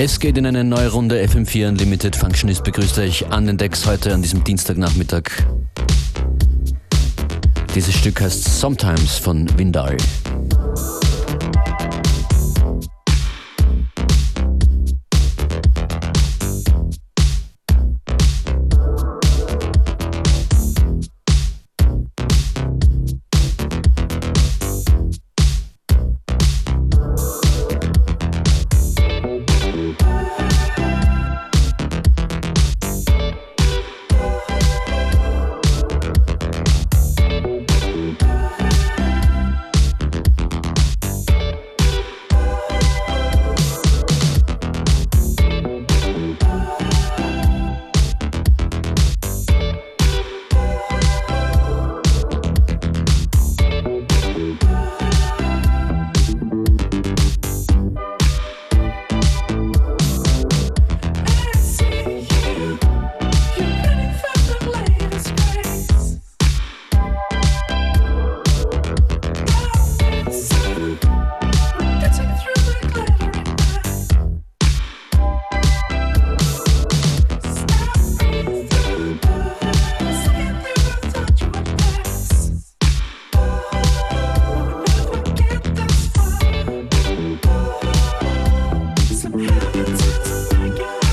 Es geht in eine neue Runde FM4 Unlimited Functionist. Begrüßt euch an den Decks heute an diesem Dienstagnachmittag. Dieses Stück heißt Sometimes von Windal. hurts.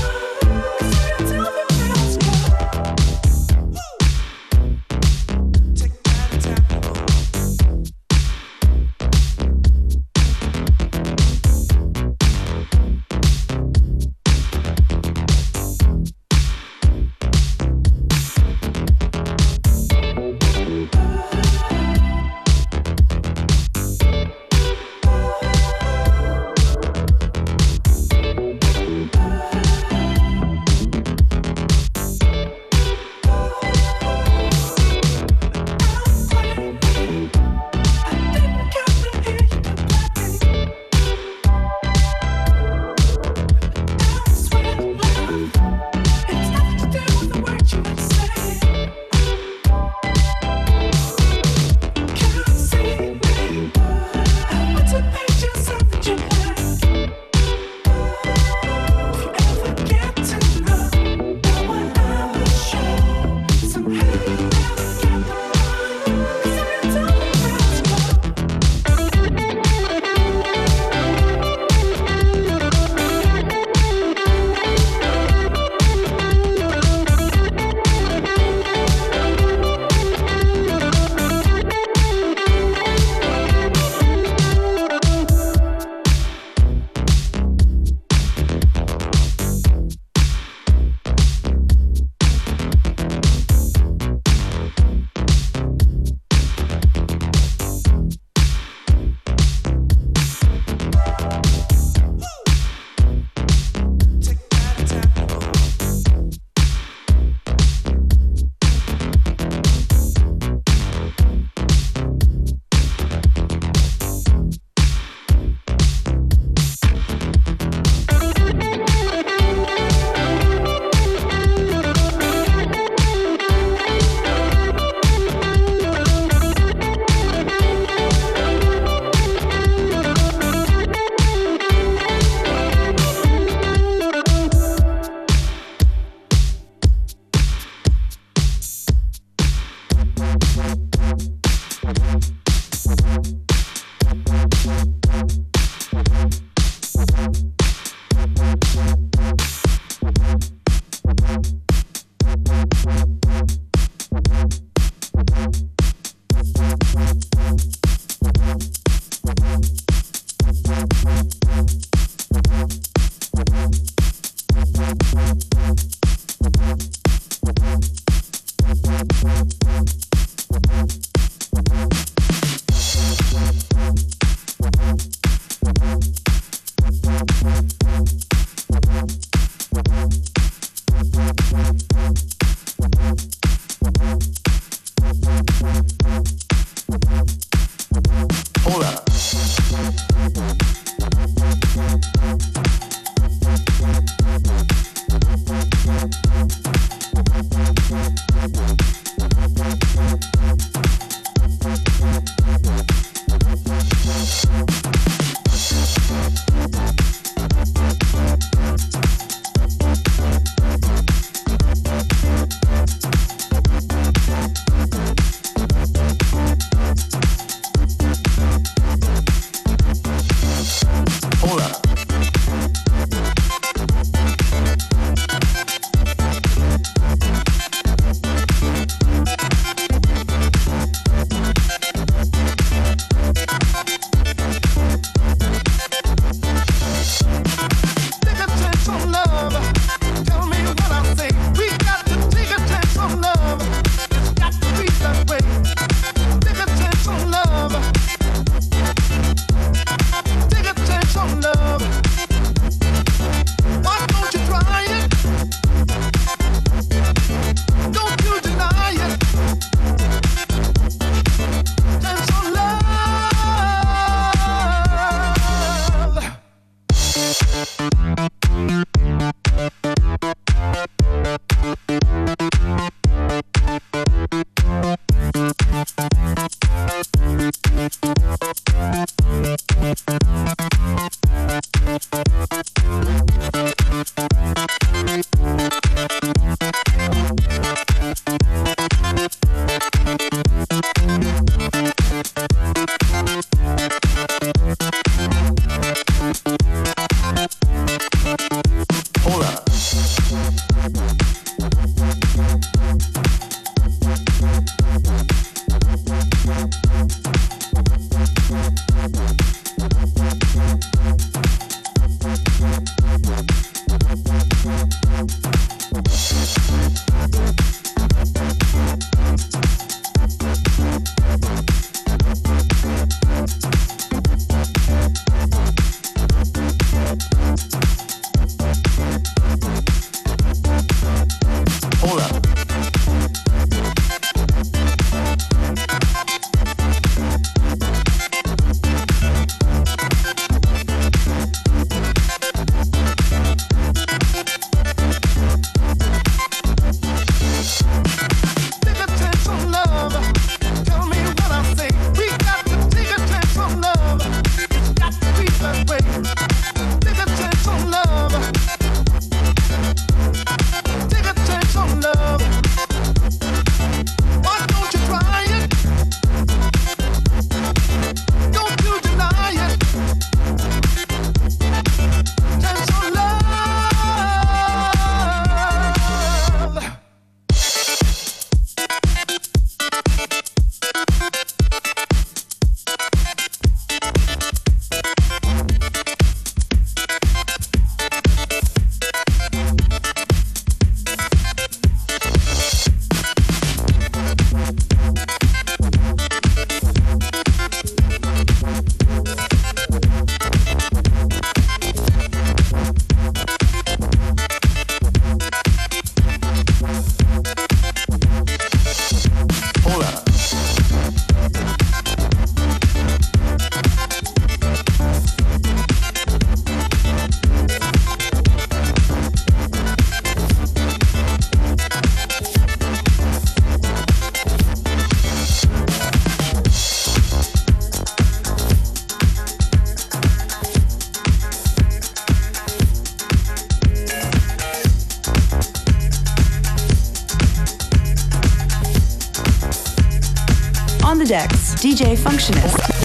DJ Functionist.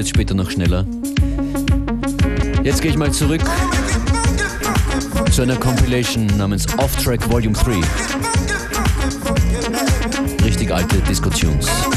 Wird später noch schneller. Jetzt gehe ich mal zurück zu einer Compilation namens Off Track Volume 3. Richtig alte Disco-Tunes.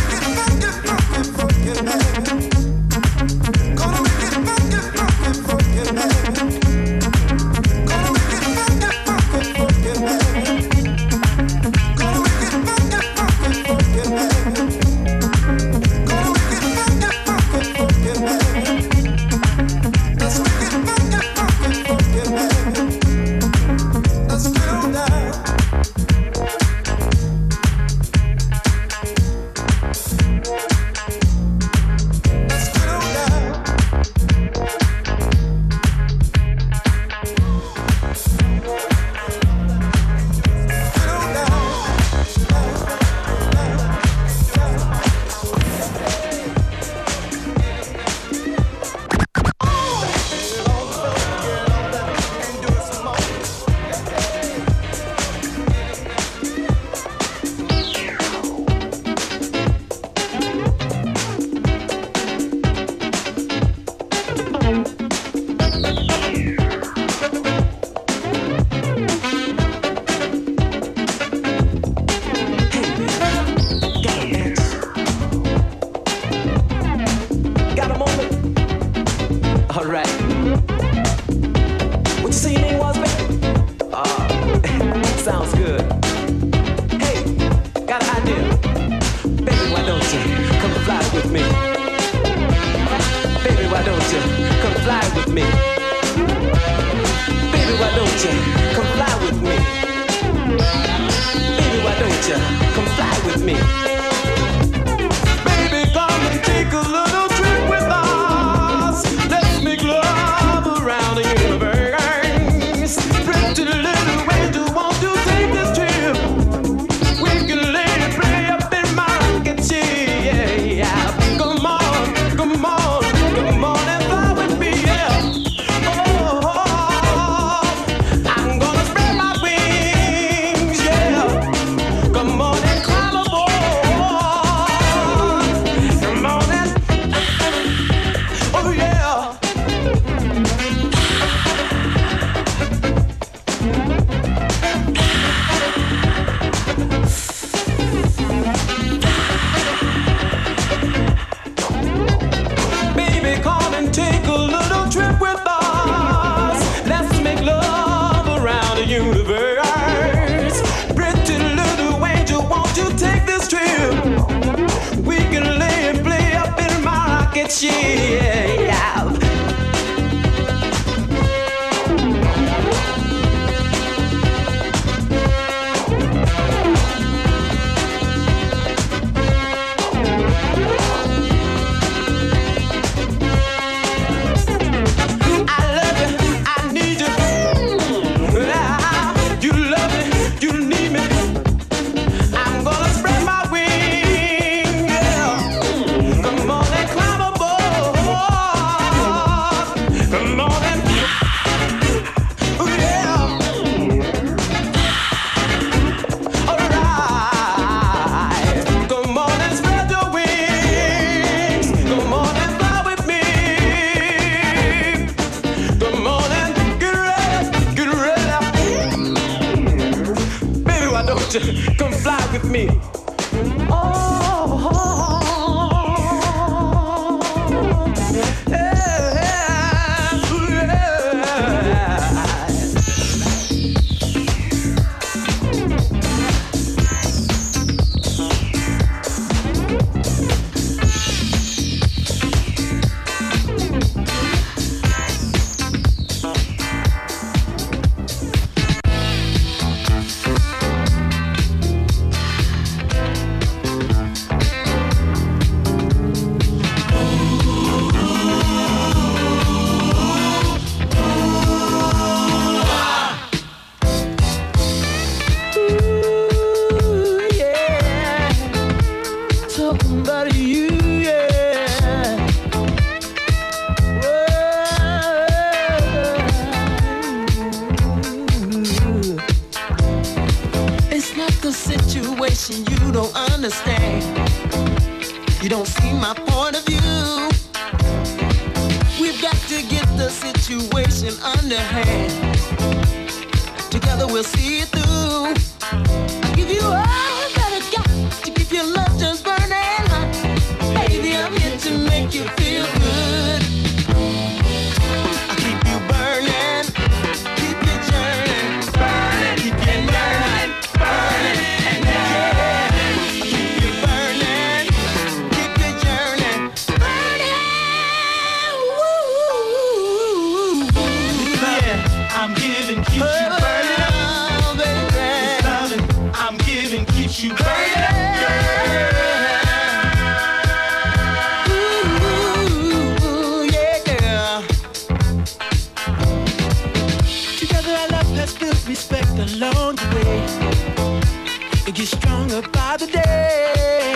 stronger by the day.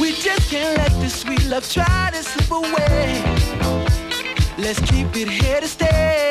We just can't let this sweet love try to slip away. Let's keep it here to stay.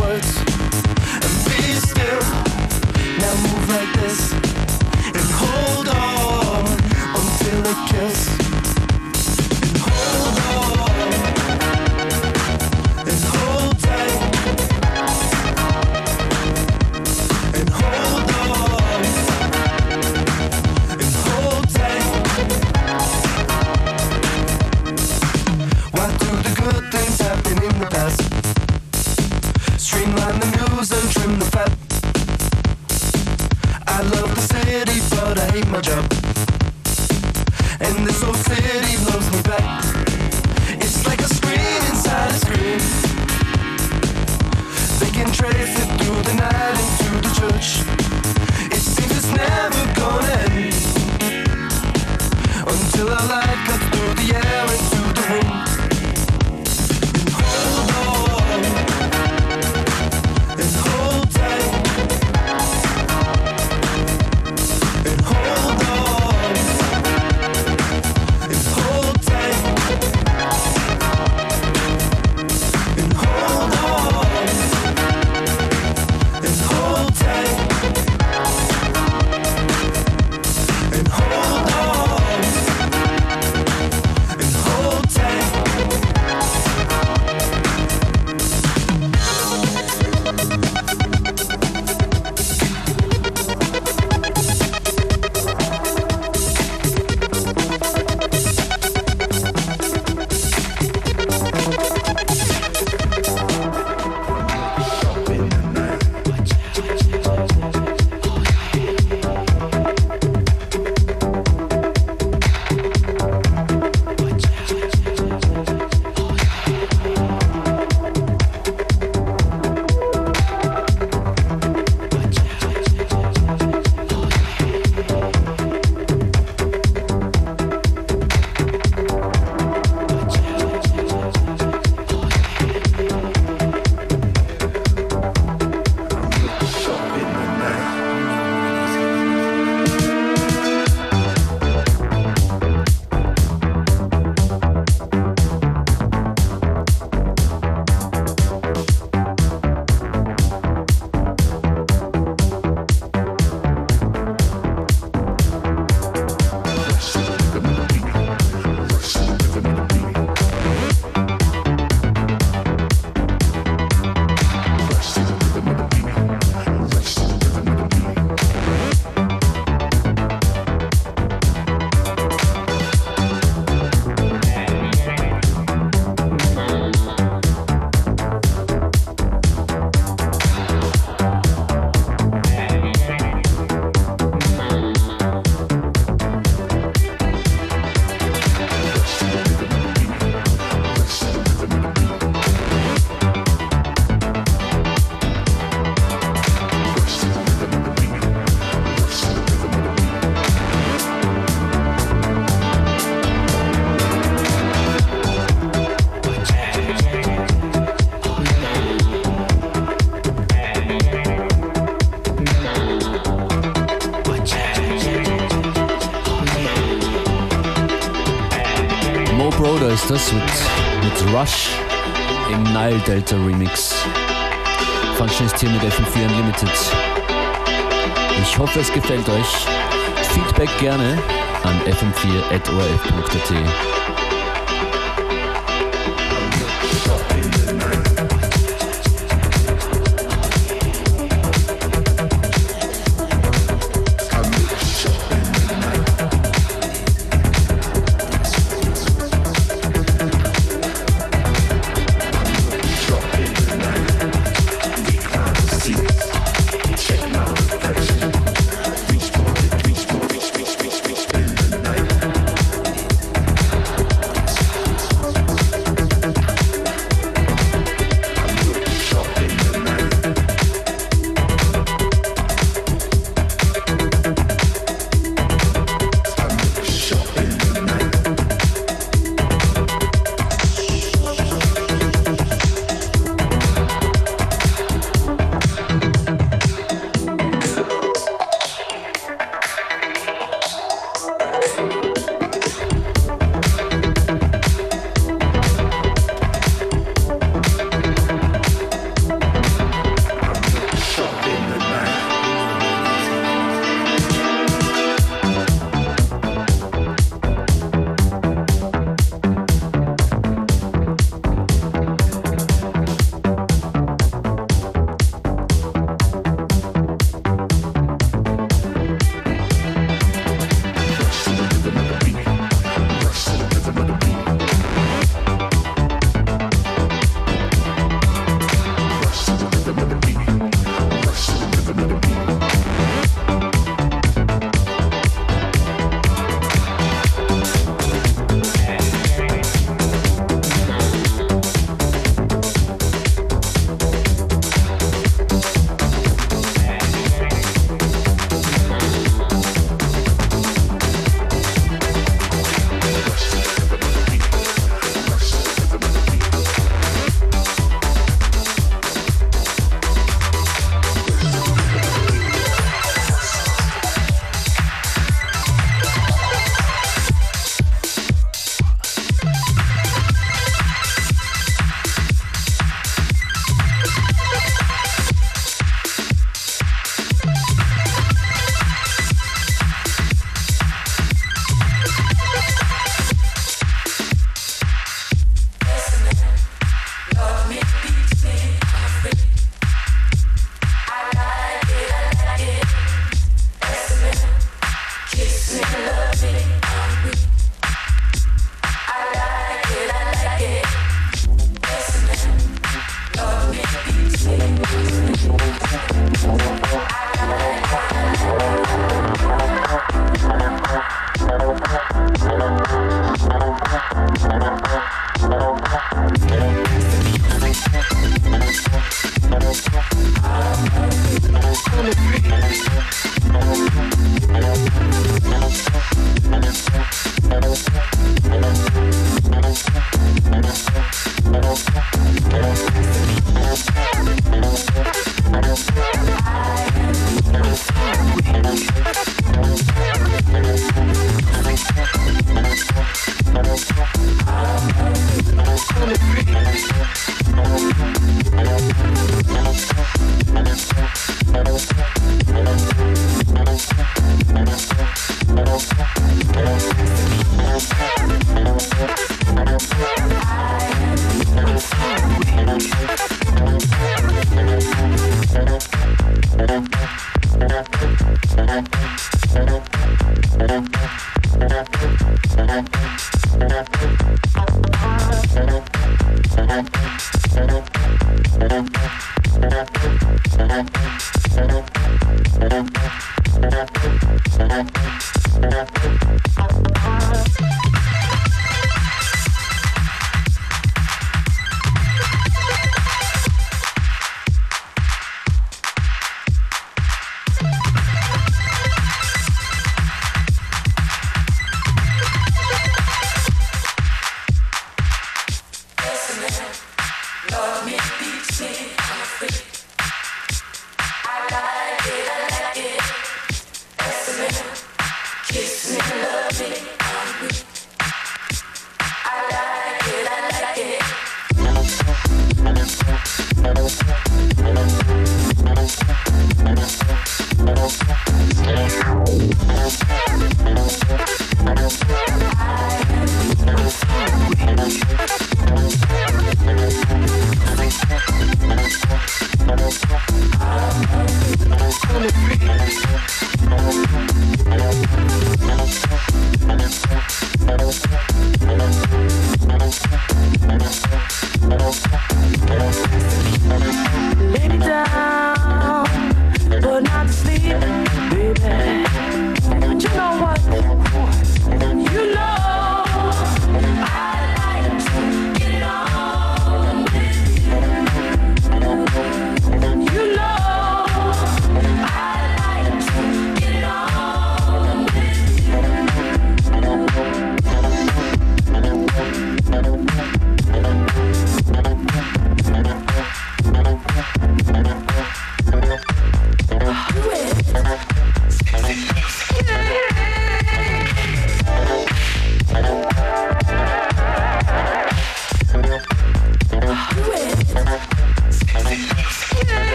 words. ist das mit, mit Rush im Nile Delta Remix. Function ist hier mit FM4 Unlimited. Ich hoffe, es gefällt euch. Feedback gerne an fm4.orf.at.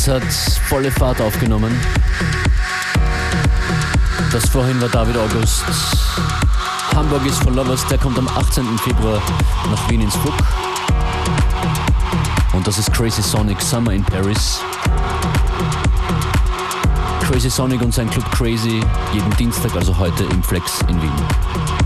Mix hat volle Fahrt aufgenommen. Das vorhin war David August. Hamburg ist for Lovers, der kommt am 18. Februar nach Wien ins Fuck. Und das ist Crazy Sonic Summer in Paris. Crazy Sonic und sein Club Crazy jeden Dienstag, also heute im Flex in Wien.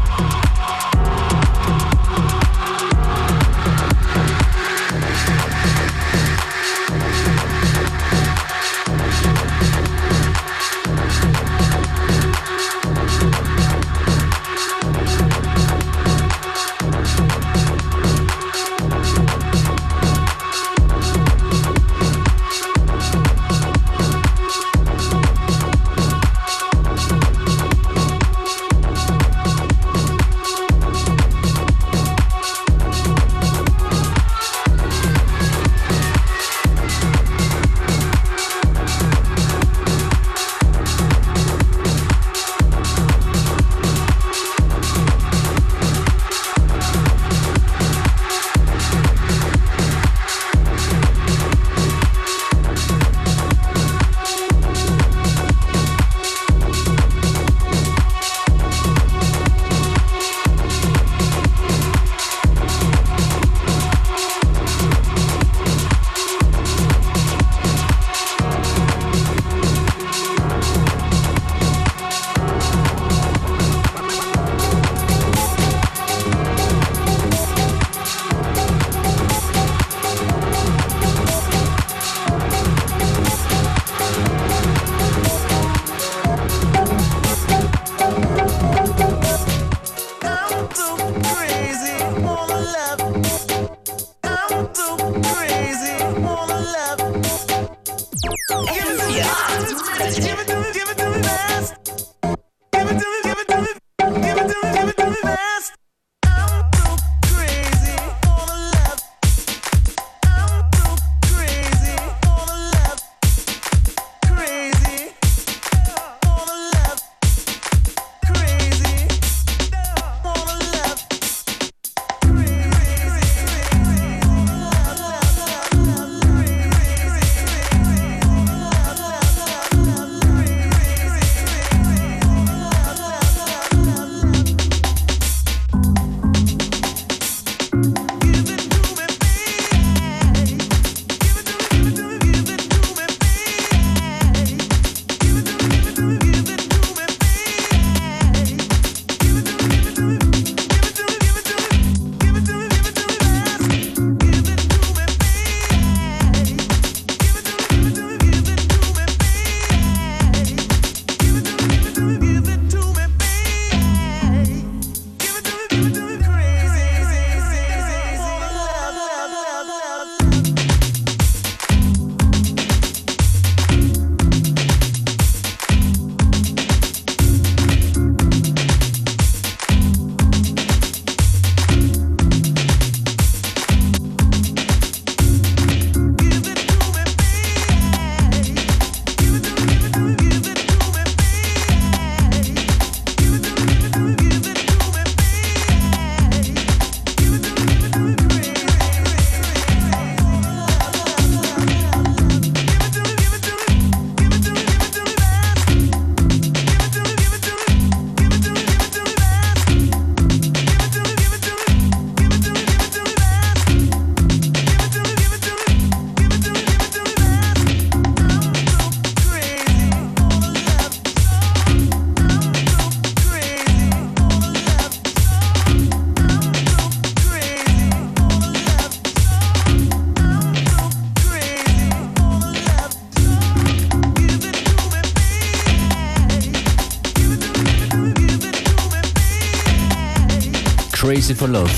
Crazy for Love.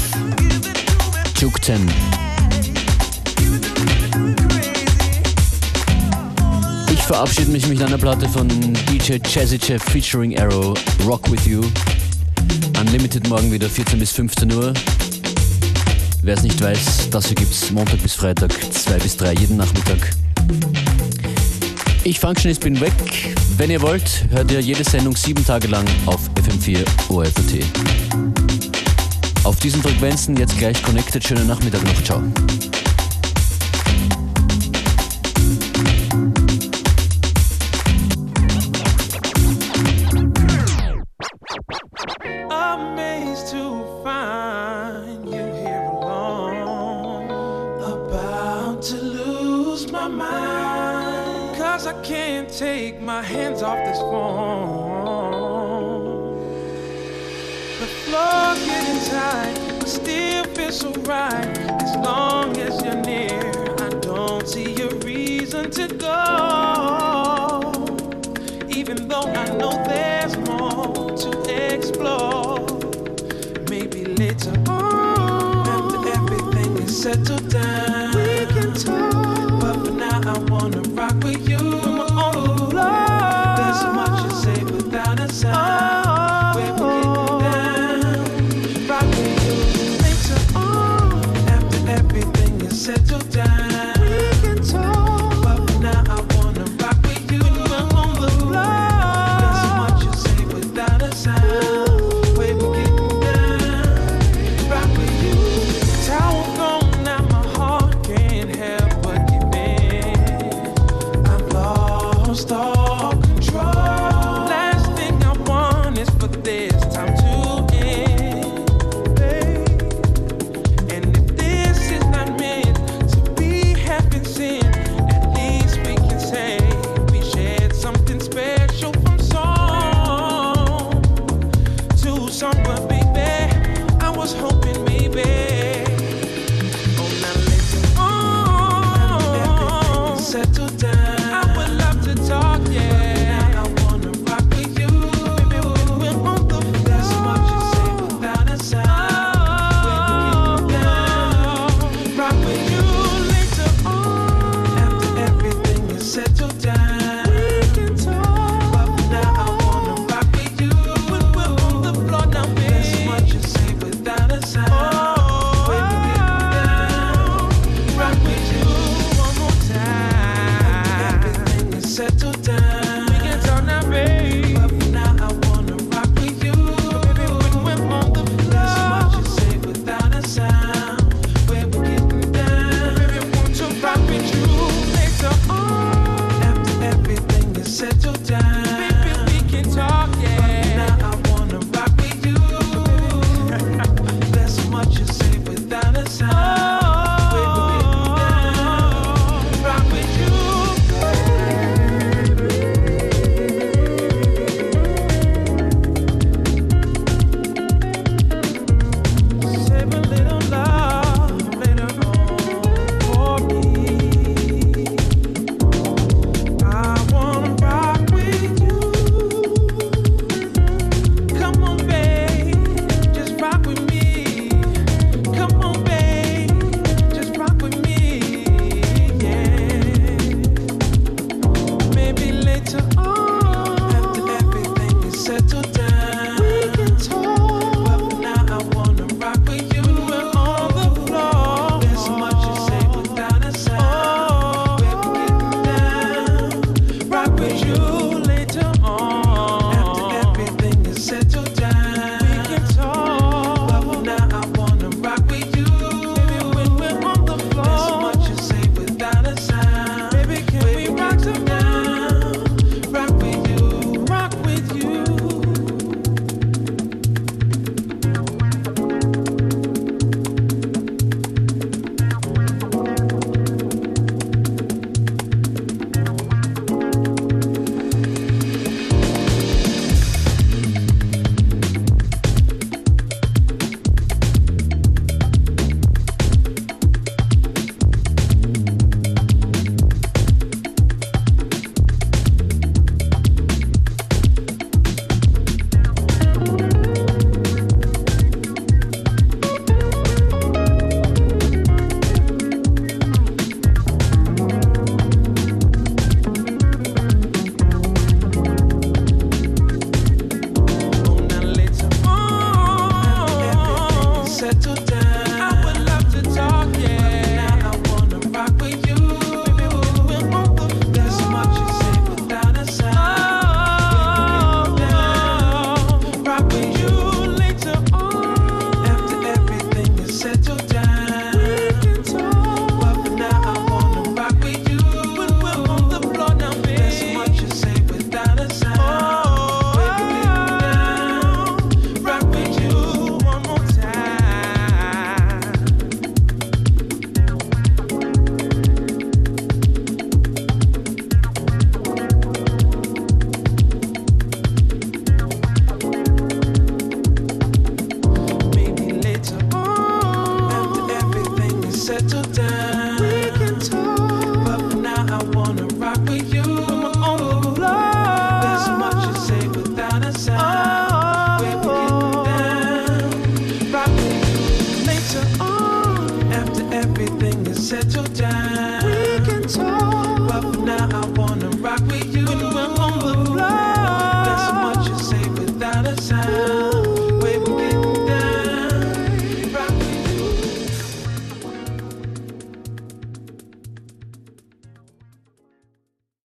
Juke 10. Ich verabschiede mich mit einer Platte von DJ Jazzy Jeff featuring Arrow, Rock With You. Unlimited morgen wieder 14 bis 15 Uhr. Wer es nicht weiß, das hier gibt's Montag bis Freitag, 2 bis 3 jeden Nachmittag. Ich Functionist bin weg. Wenn ihr wollt, hört ihr jede Sendung sieben Tage lang auf FM4 OFT. Auf diesen Frequenzen jetzt gleich connected. Schönen Nachmittag noch. Ciao.